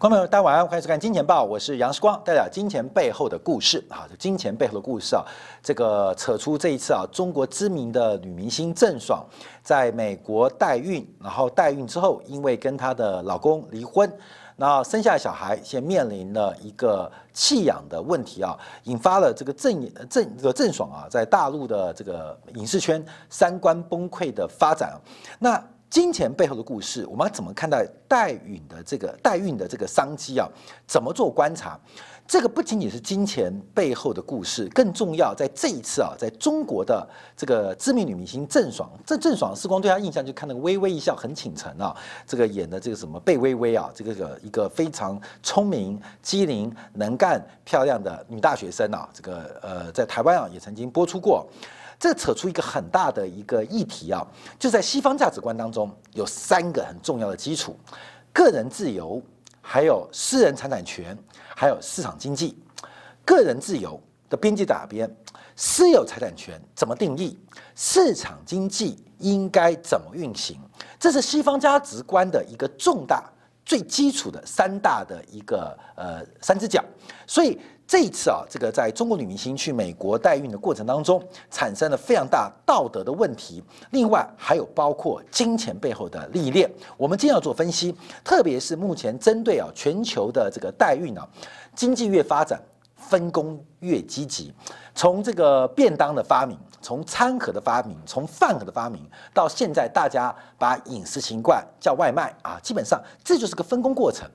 观众朋友，大家晚上好，欢迎收看《金钱报》，我是杨世光，带来金钱背后的故事啊，金钱背后的故事啊，这个扯出这一次啊，中国知名的女明星郑爽在美国代孕，然后代孕之后，因为跟她的老公离婚，然后生下小孩，现面临了一个弃养的问题啊，引发了这个郑郑这个郑爽啊，在大陆的这个影视圈三观崩溃的发展，那。金钱背后的故事，我们要怎么看待代孕的这个代孕的这个商机啊？怎么做观察？这个不仅仅是金钱背后的故事，更重要在这一次啊，在中国的这个知名女明星郑爽，这郑爽，时光对她印象就看那个微微一笑很倾城啊，这个演的这个什么贝微微啊，这个个一个非常聪明、机灵、能干、漂亮的女大学生啊，这个呃，在台湾啊也曾经播出过。这扯出一个很大的一个议题啊，就在西方价值观当中有三个很重要的基础：个人自由，还有私人财产权，还有市场经济。个人自由的边界哪边？私有财产权怎么定义？市场经济应该怎么运行？这是西方价值观的一个重大、最基础的三大的一个呃三只脚，所以。这一次啊，这个在中国女明星去美国代孕的过程当中，产生了非常大道德的问题。另外还有包括金钱背后的历练，我们今天要做分析。特别是目前针对啊全球的这个代孕啊，经济越发展，分工越积极。从这个便当的发明，从餐盒的发明，从饭盒的发明，到现在大家把饮食习惯叫外卖啊，基本上这就是个分工过程。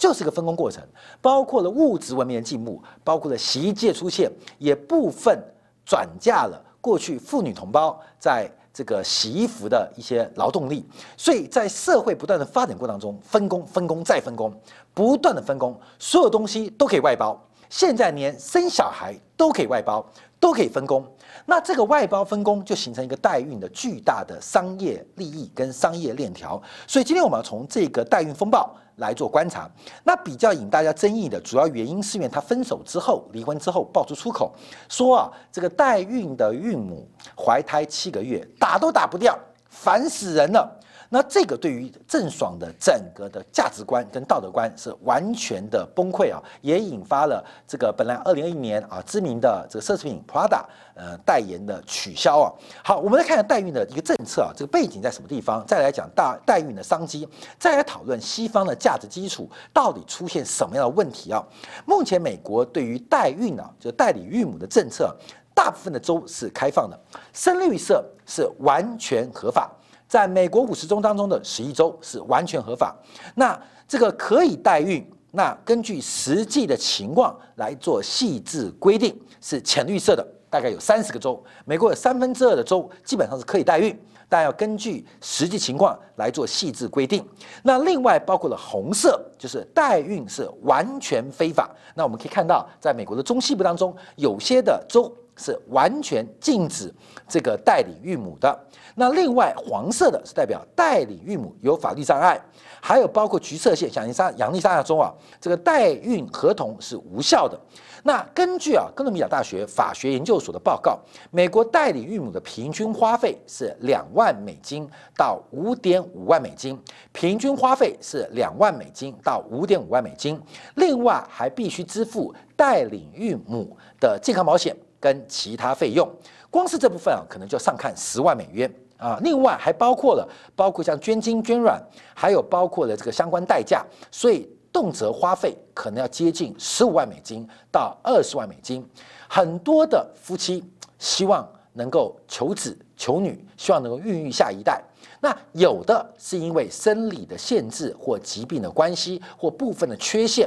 就是个分工过程，包括了物质文明的进步，包括了洗衣机的出现，也部分转嫁了过去妇女同胞在这个洗衣服的一些劳动力。所以在社会不断的发展过程当中，分工、分工再分工，不断的分工，所有东西都可以外包。现在连生小孩都可以外包，都可以分工。那这个外包分工就形成一个代孕的巨大的商业利益跟商业链条。所以今天我们要从这个代孕风暴。来做观察，那比较引大家争议的主要原因是因为他分手之后、离婚之后爆出出口，说啊，这个代孕的孕母怀胎七个月，打都打不掉，烦死人了。那这个对于郑爽的整个的价值观跟道德观是完全的崩溃啊，也引发了这个本来二零二一年啊知名的这个奢侈品 Prada 呃代言的取消啊。好，我们来看看代孕的一个政策啊，这个背景在什么地方？再来讲大代孕的商机，再来讨论西方的价值基础到底出现什么样的问题啊？目前美国对于代孕啊，就代理孕母的政策，大部分的州是开放的，深绿色是完全合法。在美国五十州当中的十一州是完全合法，那这个可以代孕，那根据实际的情况来做细致规定，是浅绿色的，大概有三十个州，美国有三分之二的州基本上是可以代孕，但要根据实际情况来做细致规定。那另外包括了红色，就是代孕是完全非法。那我们可以看到，在美国的中西部当中，有些的州。是完全禁止这个代理孕母的。那另外黄色的是代表代理孕母有法律障碍，还有包括橘色线，像沙亚利桑那州啊，这个代孕合同是无效的。那根据啊哥伦比亚大学法学研究所的报告，美国代理孕母的平均花费是两万美金到五点五万美金，平均花费是两万美金到五点五万美金。另外还必须支付代理孕母的健康保险。跟其他费用，光是这部分啊，可能就上看十万美元啊。另外还包括了，包括像捐精捐卵，还有包括了这个相关代价，所以动辄花费可能要接近十五万美金到二十万美金。很多的夫妻希望能够求子求女，希望能够孕育下一代。那有的是因为生理的限制或疾病的关系，或部分的缺陷，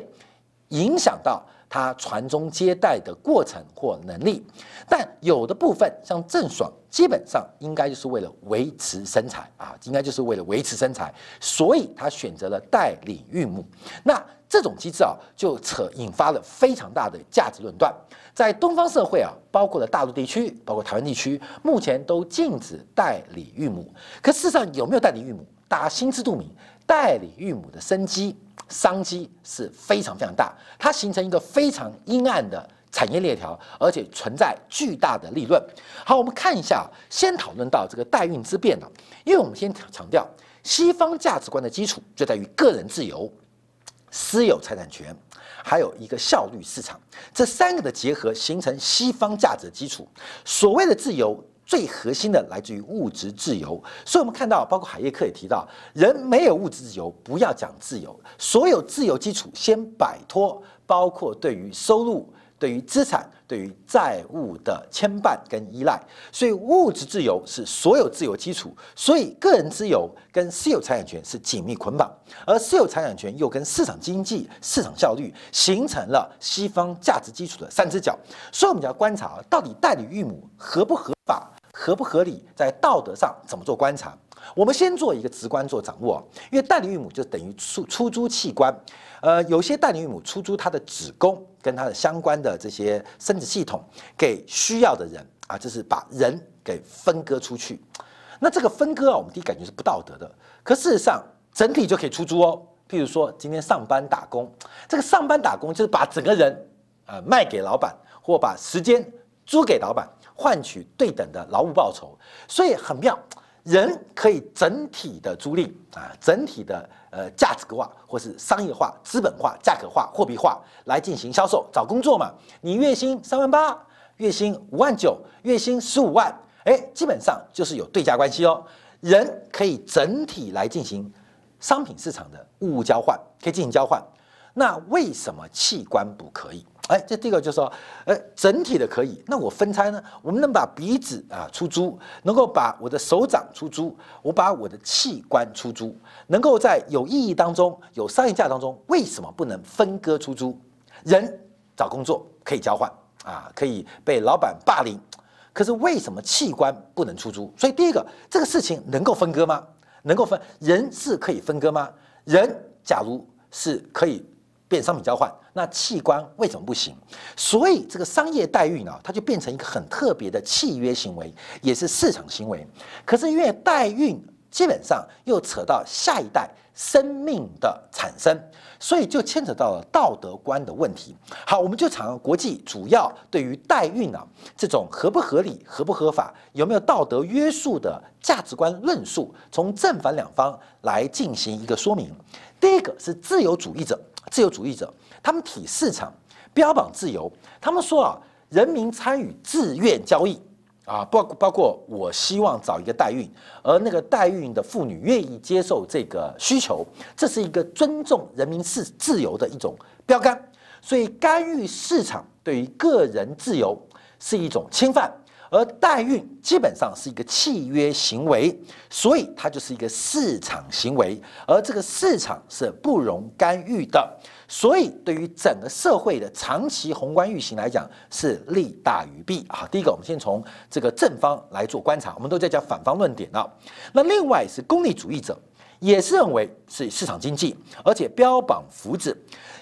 影响到。他传宗接代的过程或能力，但有的部分像郑爽，基本上应该就是为了维持身材啊，应该就是为了维持身材，所以他选择了代理孕母。那这种机制啊，就扯引发了非常大的价值论断。在东方社会啊，包括了大陆地区，包括台湾地区，目前都禁止代理孕母。可事实上有没有代理孕母？大家心知肚明，代理孕母的生机。商机是非常非常大，它形成一个非常阴暗的产业链条，而且存在巨大的利润。好，我们看一下，先讨论到这个代孕之变呢，因为我们先强调西方价值观的基础就在于个人自由、私有财产权，还有一个效率市场，这三个的结合形成西方价值基础。所谓的自由。最核心的来自于物质自由，所以我们看到，包括海耶克也提到，人没有物质自由，不要讲自由，所有自由基础先摆脱，包括对于收入、对于资产、对于债务的牵绊跟依赖，所以物质自由是所有自由基础，所以个人自由跟私有财产权是紧密捆绑，而私有财产权又跟市场经济、市场效率形成了西方价值基础的三只脚，所以我们就要观察到底代理育母合不合法。合不合理，在道德上怎么做观察？我们先做一个直观做掌握，因为代理孕母就等于出出租器官，呃，有些代理孕母出租她的子宫跟她的相关的这些生殖系统给需要的人啊，就是把人给分割出去。那这个分割啊，我们第一感觉是不道德的，可事实上整体就可以出租哦。譬如说今天上班打工，这个上班打工就是把整个人呃卖给老板，或把时间租给老板。换取对等的劳务报酬，所以很妙。人可以整体的租赁啊，整体的呃价值化，或是商业化、资本化、价格化、货币化来进行销售。找工作嘛，你月薪三万八，月薪五万九，月薪十五万，哎，基本上就是有对价关系哦。人可以整体来进行商品市场的物物交换，可以进行交换。那为什么器官不可以？哎，这第一个就是说，哎，整体的可以，那我分拆呢？我们能把鼻子啊出租，能够把我的手掌出租，我把我的器官出租，能够在有意义当中、有商业价当中，为什么不能分割出租？人找工作可以交换啊，可以被老板霸凌，可是为什么器官不能出租？所以第一个，这个事情能够分割吗？能够分？人是可以分割吗？人假如是可以。变商品交换，那器官为什么不行？所以这个商业代孕呢，它就变成一个很特别的契约行为，也是市场行为。可是因为代孕基本上又扯到下一代生命的产生，所以就牵扯到了道德观的问题。好，我们就从国际主要对于代孕啊这种合不合理、合不合法、有没有道德约束的价值观论述，从正反两方来进行一个说明。第一个是自由主义者。自由主义者，他们体市场标榜自由，他们说啊，人民参与自愿交易啊，包包括我希望找一个代孕，而那个代孕的妇女愿意接受这个需求，这是一个尊重人民是自由的一种标杆，所以干预市场对于个人自由是一种侵犯。而代孕基本上是一个契约行为，所以它就是一个市场行为，而这个市场是不容干预的，所以对于整个社会的长期宏观运行来讲是利大于弊啊。第一个，我们先从这个正方来做观察，我们都在讲反方论点了。那另外是功利主义者，也是认为是市场经济，而且标榜福祉。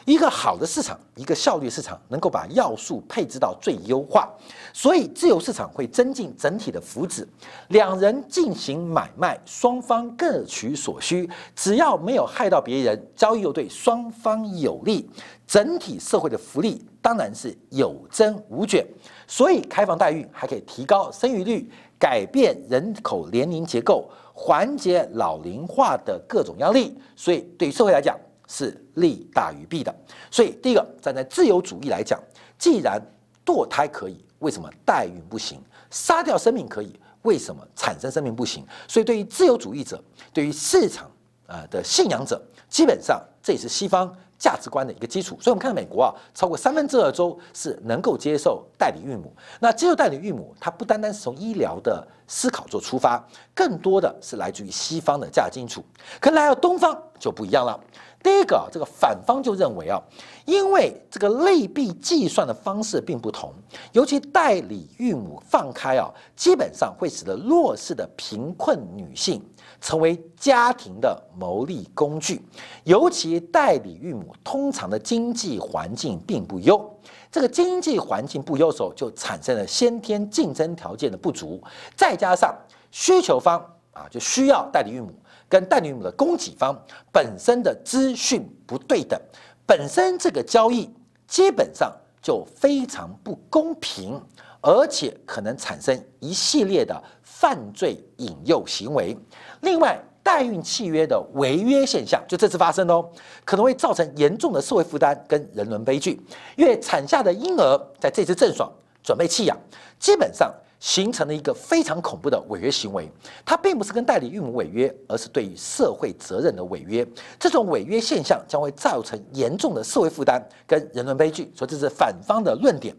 一个好的市场，一个效率市场，能够把要素配置到最优化，所以自由市场会增进整体的福祉。两人进行买卖，双方各取所需，只要没有害到别人，交易又对双方有利，整体社会的福利当然是有增无减。所以开放代孕还可以提高生育率，改变人口年龄结构，缓解老龄化的各种压力。所以对社会来讲，是利大于弊的，所以第一个站在自由主义来讲，既然堕胎可以，为什么代孕不行？杀掉生命可以，为什么产生生命不行？所以对于自由主义者，对于市场啊的信仰者，基本上这也是西方。价值观的一个基础，所以我们看到美国啊，超过三分之二州是能够接受代理孕母。那接受代理孕母，它不单单是从医疗的思考做出发，更多的是来自于西方的价值基础。可来到东方就不一样了。第一个啊，这个反方就认为啊，因为这个类币计算的方式并不同，尤其代理孕母放开啊，基本上会使得弱势的贫困女性。成为家庭的牟利工具，尤其代理孕母通常的经济环境并不优，这个经济环境不优时候，就产生了先天竞争条件的不足，再加上需求方啊就需要代理孕母，跟代孕母的供给方本身的资讯不对等，本身这个交易基本上就非常不公平，而且可能产生一系列的犯罪引诱行为。另外，代孕契约的违约现象，就这次发生哦，可能会造成严重的社会负担跟人伦悲剧。因为产下的婴儿在这次郑爽准备弃养，基本上形成了一个非常恐怖的违约行为。它并不是跟代理孕母违约，而是对于社会责任的违约。这种违约现象将会造成严重的社会负担跟人伦悲剧。所以这是反方的论点。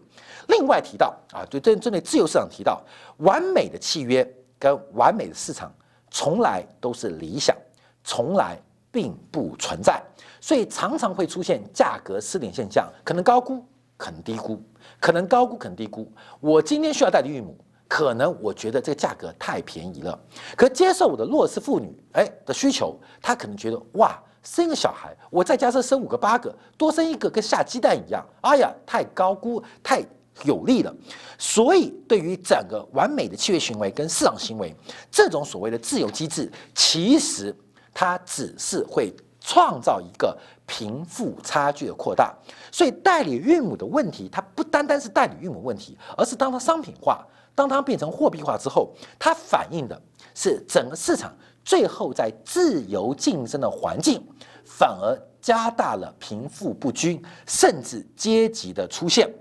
另外提到啊，对针针对自由市场提到，完美的契约跟完美的市场。从来都是理想，从来并不存在，所以常常会出现价格失灵现象，可能高估，可能低估，可能高估，可能低估。我今天需要代理孕母，可能我觉得这个价格太便宜了，可接受我的弱势妇女哎的需求，她可能觉得哇，生一个小孩，我再加上生五个八个，多生一个跟下鸡蛋一样，哎呀，太高估，太。有利了，所以对于整个完美的契约行为跟市场行为，这种所谓的自由机制，其实它只是会创造一个贫富差距的扩大。所以代理孕母的问题，它不单单是代理孕母问题，而是当它商品化，当它变成货币化之后，它反映的是整个市场最后在自由竞争的环境，反而加大了贫富不均，甚至阶级的出现。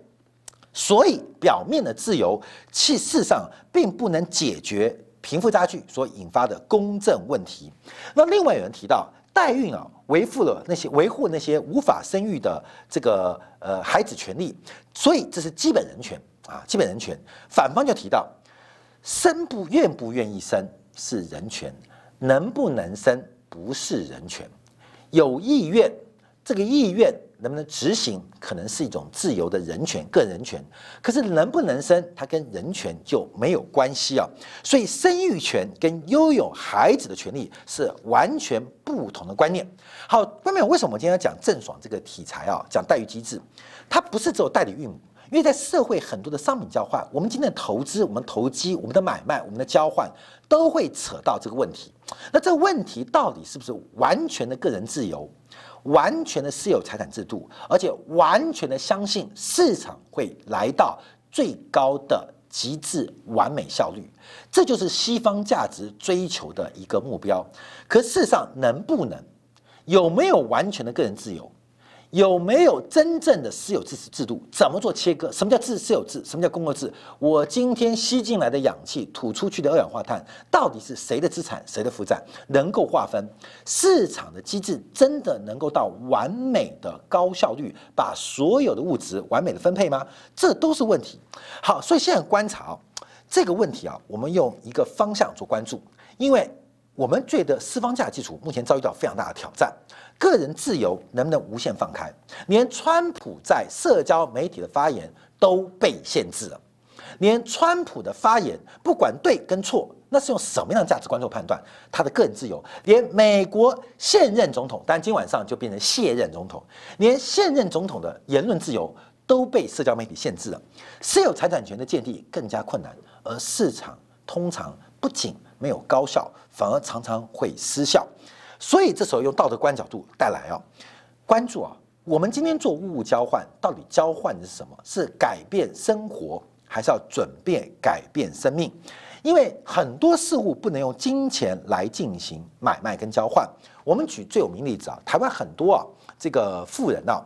所以，表面的自由，其事实上并不能解决贫富差距所引发的公正问题。那另外有人提到，代孕啊，维护了那些维护那些无法生育的这个呃孩子权利，所以这是基本人权啊，基本人权。反方就提到，生不愿不愿意生是人权，能不能生不是人权，有意愿，这个意愿。能不能执行，可能是一种自由的人权、个人权。可是能不能生，它跟人权就没有关系啊。所以生育权跟拥有孩子的权利是完全不同的观念。好，外面为什么我今天要讲郑爽这个题材啊？讲待遇机制，它不是只有代理孕母，因为在社会很多的商品交换，我们今天的投资、我们投机、我们的买卖、我们的交换，都会扯到这个问题。那这个问题到底是不是完全的个人自由？完全的私有财产制度，而且完全的相信市场会来到最高的极致完美效率，这就是西方价值追求的一个目标。可事实上，能不能有没有完全的个人自由？有没有真正的私有制制度？怎么做切割？什么叫自私有制？什么叫公有制？我今天吸进来的氧气、吐出去的二氧化碳，到底是谁的资产、谁的负债？能够划分？市场的机制真的能够到完美的高效率，把所有的物质完美的分配吗？这都是问题。好，所以现在观察这个问题啊，我们用一个方向做关注，因为我们觉得四方价基础目前遭遇到非常大的挑战。个人自由能不能无限放开？连川普在社交媒体的发言都被限制了。连川普的发言，不管对跟错，那是用什么样的价值观做判断？他的个人自由，连美国现任总统，但今晚上就变成卸任总统，连现任总统的言论自由都被社交媒体限制了。私有财产权的建立更加困难，而市场通常不仅没有高效，反而常常会失效。所以这时候用道德观角度带来啊，关注啊，我们今天做物物交换，到底交换的是什么？是改变生活，还是要准备改变生命？因为很多事物不能用金钱来进行买卖跟交换。我们举最有名例子啊，台湾很多啊这个富人啊，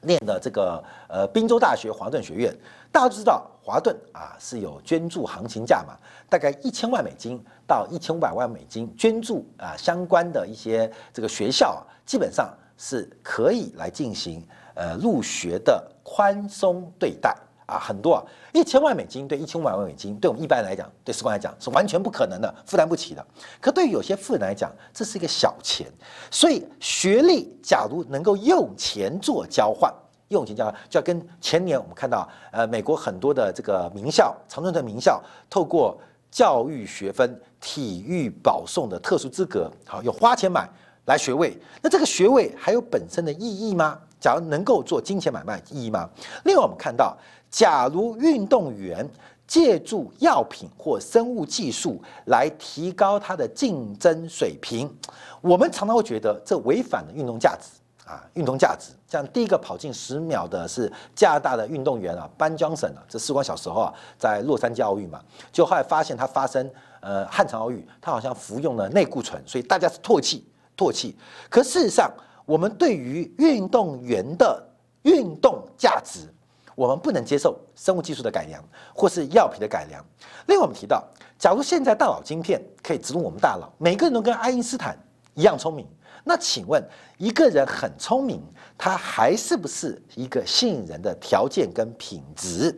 念的这个呃滨州大学华顿学院，大家都知道华顿啊是有捐助行情价嘛，大概一千万美金。到一千五百万美金捐助啊，相关的一些这个学校啊，基本上是可以来进行呃入学的宽松对待啊，很多啊，一千万美金对一千五百万美金，对我们一般来讲，对士官来讲是完全不可能的，负担不起的。可对于有些富人来讲，这是一个小钱，所以学历假如能够用钱做交换，用钱交换，就要跟前年我们看到呃美国很多的这个名校，常春藤名校，透过教育学分。体育保送的特殊资格，好，有花钱买来学位，那这个学位还有本身的意义吗？假如能够做金钱买卖，意义吗？另外，我们看到，假如运动员借助药品或生物技术来提高他的竞争水平，我们常常会觉得这违反了运动价值啊，运动价值。像第一个跑进十秒的是加拿大的运动员啊，班江省啊，这事关小时候啊，在洛杉矶奥运嘛，就后来发现他发生呃汉城奥运，他好像服用了内固醇，所以大家是唾弃唾弃。可事实上，我们对于运动员的运动价值，我们不能接受生物技术的改良或是药品的改良。另外，我们提到，假如现在大脑晶片可以植入我们大脑，每个人都跟爱因斯坦一样聪明。那请问，一个人很聪明，他还是不是一个吸引人的条件跟品质？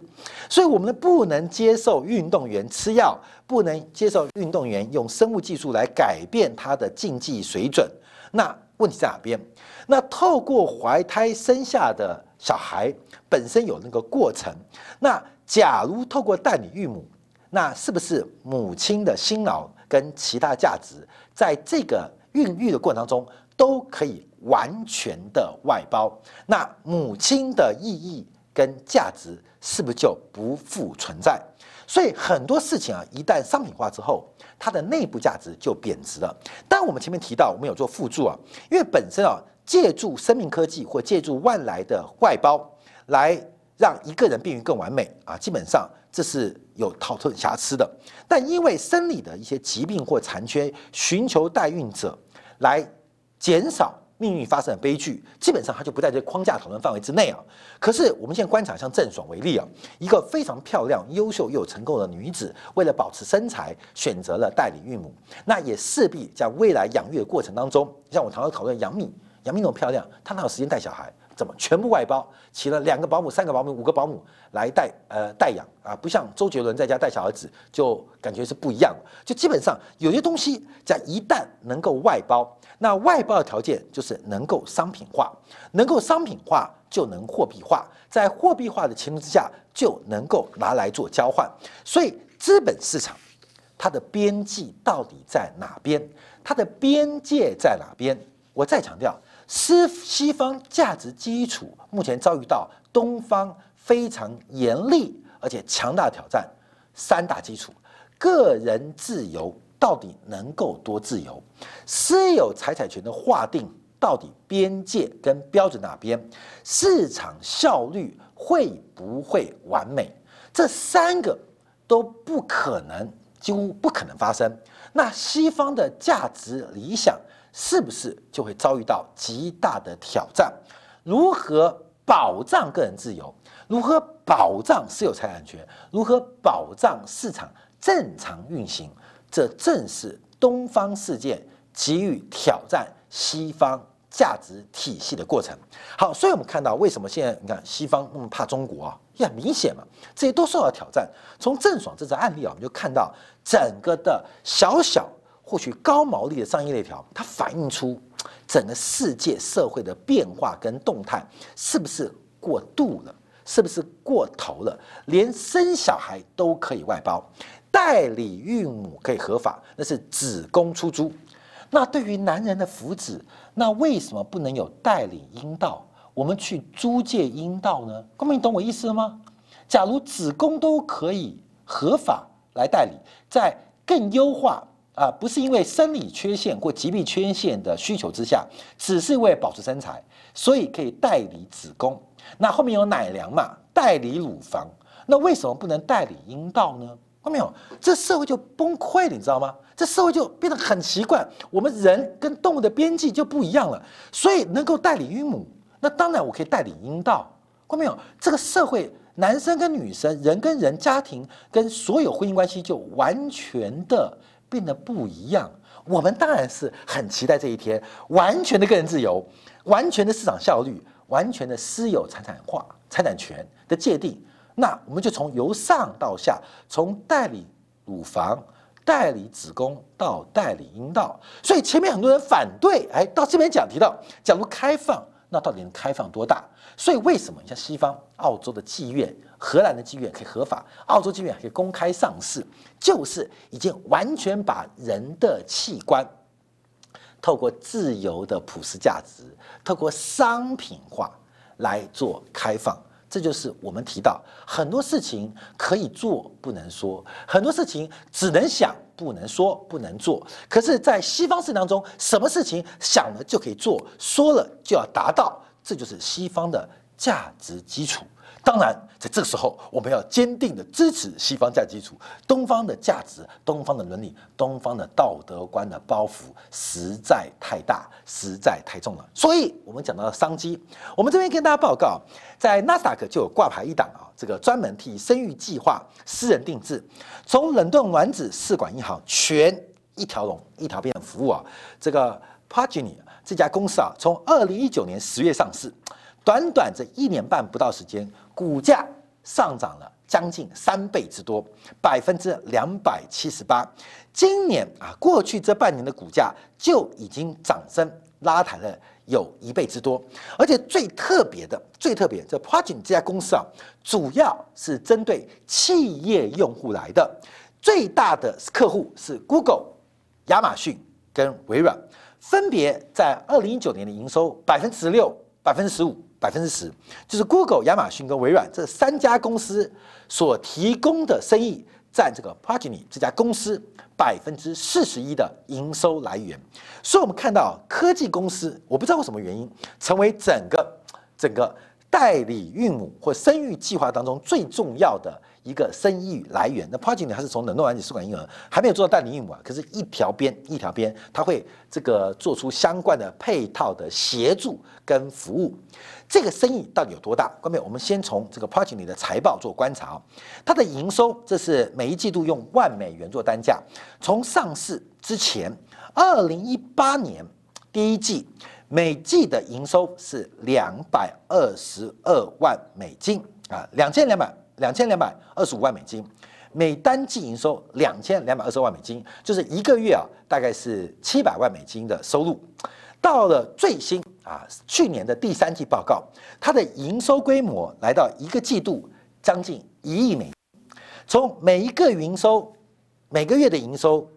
所以，我们不能接受运动员吃药，不能接受运动员用生物技术来改变他的竞技水准。那问题在哪边？那透过怀胎生下的小孩本身有那个过程。那假如透过代理育母，那是不是母亲的辛劳跟其他价值在这个？孕育的过程当中都可以完全的外包，那母亲的意义跟价值是不是就不复存在？所以很多事情啊，一旦商品化之后，它的内部价值就贬值了。当然，我们前面提到，我们有做辅助啊，因为本身啊，借助生命科技或借助外来的外包来让一个人变于更完美啊，基本上这是有讨特瑕疵的。但因为生理的一些疾病或残缺，寻求代孕者。来减少命运发生的悲剧，基本上它就不在这框架讨论范围之内啊。可是我们现在观察，像郑爽为例啊，一个非常漂亮、优秀又有成功的女子，为了保持身材，选择了代理孕母，那也势必在未来养育的过程当中，像我常常讨论杨幂，杨幂那么漂亮，她哪有时间带小孩？怎么全部外包，请了两个保姆、三个保姆、五个保姆来带呃带养啊？不像周杰伦在家带小儿子，就感觉是不一样。就基本上有些东西在一旦能够外包，那外包的条件就是能够商品化，能够商品化就能货币化，在货币化的前提之下就能够拿来做交换。所以资本市场它的边际到底在哪边？它的边界在哪边？我再强调。西西方价值基础目前遭遇到东方非常严厉而且强大的挑战，三大基础：个人自由到底能够多自由？私有财产权的划定到底边界跟标准哪边？市场效率会不会完美？这三个都不可能，几乎不可能发生。那西方的价值理想？是不是就会遭遇到极大的挑战？如何保障个人自由？如何保障私有财产权？如何保障市场正常运行？这正是东方世界给予挑战西方价值体系的过程。好，所以我们看到为什么现在你看西方那么怕中国啊？也很明显嘛，这些都受到挑战。从郑爽这则案例啊，我们就看到整个的小小。获取高毛利的商业链条，它反映出整个世界社会的变化跟动态，是不是过度了？是不是过头了？连生小孩都可以外包，代理孕母可以合法，那是子宫出租。那对于男人的福祉，那为什么不能有代理阴道？我们去租借阴道呢？公民，你懂我意思了吗？假如子宫都可以合法来代理，在更优化。啊，不是因为生理缺陷或疾病缺陷的需求之下，只是为了保持身材，所以可以代理子宫。那后面有奶粮嘛，代理乳房。那为什么不能代理阴道呢？看到没有？这社会就崩溃了，你知道吗？这社会就变得很奇怪。我们人跟动物的边际就不一样了。所以能够代理孕母，那当然我可以代理阴道。看到没有？这个社会，男生跟女生，人跟人，家庭跟所有婚姻关系就完全的。变得不一样，我们当然是很期待这一天，完全的个人自由，完全的市场效率，完全的私有财产化、财产权的界定。那我们就从由上到下，从代理乳房、代理子宫到代理阴道。所以前面很多人反对，哎，到这边讲提到，假如开放，那到底能开放多大？所以为什么你像西方、澳洲的妓院？荷兰的妓院可以合法，澳洲妓院可以公开上市，就是已经完全把人的器官透过自由的普世价值，透过商品化来做开放，这就是我们提到很多事情可以做不能说，很多事情只能想不能说不能做。可是，在西方世界当中，什么事情想了就可以做，说了就要达到，这就是西方的价值基础。当然，在这个时候，我们要坚定的支持西方价值基础，东方的价值、东方的伦理、东方的道德观的包袱实在太大，实在太重了。所以，我们讲到商机，我们这边跟大家报告，在纳斯达克就有挂牌一档啊，这个专门替生育计划私人定制，从冷冻卵子试管婴儿全一条龙一条边的服务啊，这个 p a g i n i 这家公司啊，从二零一九年十月上市。短短这一年半不到时间，股价上涨了将近三倍之多，百分之两百七十八。今年啊，过去这半年的股价就已经涨升拉抬了有一倍之多。而且最特别的、最特别，这 p r o j e c t 这家公司啊，主要是针对企业用户来的，最大的客户是 Google、亚马逊跟微软，分别在二零一九年的营收百分之十六、百分之十五。百分之十，就是 Google、亚马逊跟微软这三家公司所提供的生意，占这个 p r o g e n y 这家公司百分之四十一的营收来源。所以，我们看到科技公司，我不知道为什么原因，成为整个整个代理孕母或生育计划当中最重要的。一个生意来源，那 p r o j e c t 它是从冷冻卵子试管婴儿还没有做到代理孕母啊，可是一条边一条边，它会这个做出相关的配套的协助跟服务。这个生意到底有多大？关妹，我们先从这个 p r o j e c t 的财报做观察，它的营收这是每一季度用万美元做单价，从上市之前，二零一八年第一季每季的营收是两百二十二万美金啊，两千两百。两千两百二十五万美金，每单季营收两千两百二十万美金，就是一个月啊，大概是七百万美金的收入。到了最新啊，去年的第三季报告，它的营收规模来到一个季度将近一亿美金。从每一个营收，每个月的营收。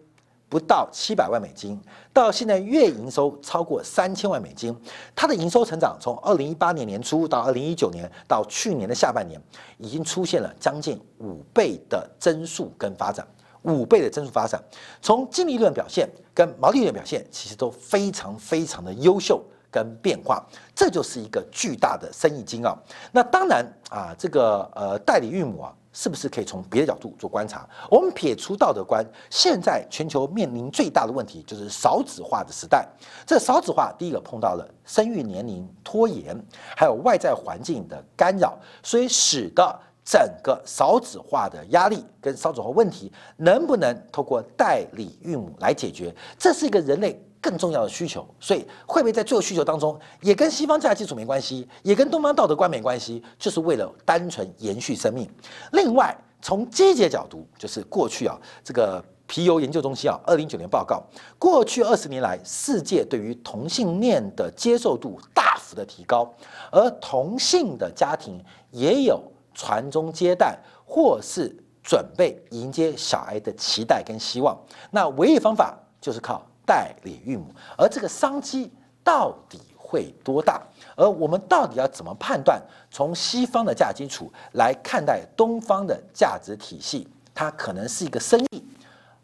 不到七百万美金，到现在月营收超过三千万美金，它的营收成长从二零一八年年初到二零一九年到去年的下半年，已经出现了将近五倍的增速跟发展，五倍的增速发展，从净利润表现跟毛利润表现，其实都非常非常的优秀跟变化，这就是一个巨大的生意经啊。那当然啊，这个呃代理孕母啊。是不是可以从别的角度做观察？我们撇除道德观，现在全球面临最大的问题就是少子化的时代。这少子化，第一个碰到了生育年龄拖延，还有外在环境的干扰，所以使得整个少子化的压力跟少子化问题，能不能透过代理孕母来解决？这是一个人类。更重要的需求，所以会不会在最后需求当中，也跟西方价值基础没关系，也跟东方道德观没关系，就是为了单纯延续生命。另外，从积极角度，就是过去啊，这个皮尤研究中心啊，二零一九年报告，过去二十年来，世界对于同性恋的接受度大幅的提高，而同性的家庭也有传宗接代或是准备迎接小孩的期待跟希望。那唯一方法就是靠。代理孕母，而这个商机到底会多大？而我们到底要怎么判断？从西方的价值基础来看待东方的价值体系，它可能是一个生意，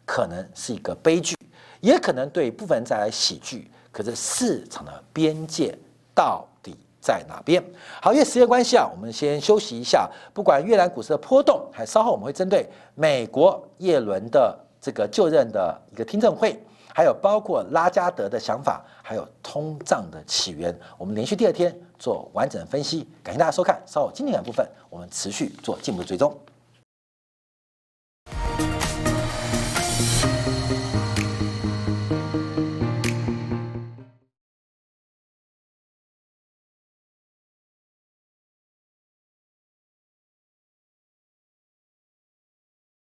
可能是一个悲剧，也可能对部分人带来喜剧。可是市场的边界到底在哪边？好，因为时间关系啊，我们先休息一下。不管越南股市的波动，还稍后我们会针对美国叶伦的这个就任的一个听证会。还有包括拉加德的想法，还有通胀的起源，我们连续第二天做完整分析。感谢大家收看，稍后经典部分我们持续做进一步追踪。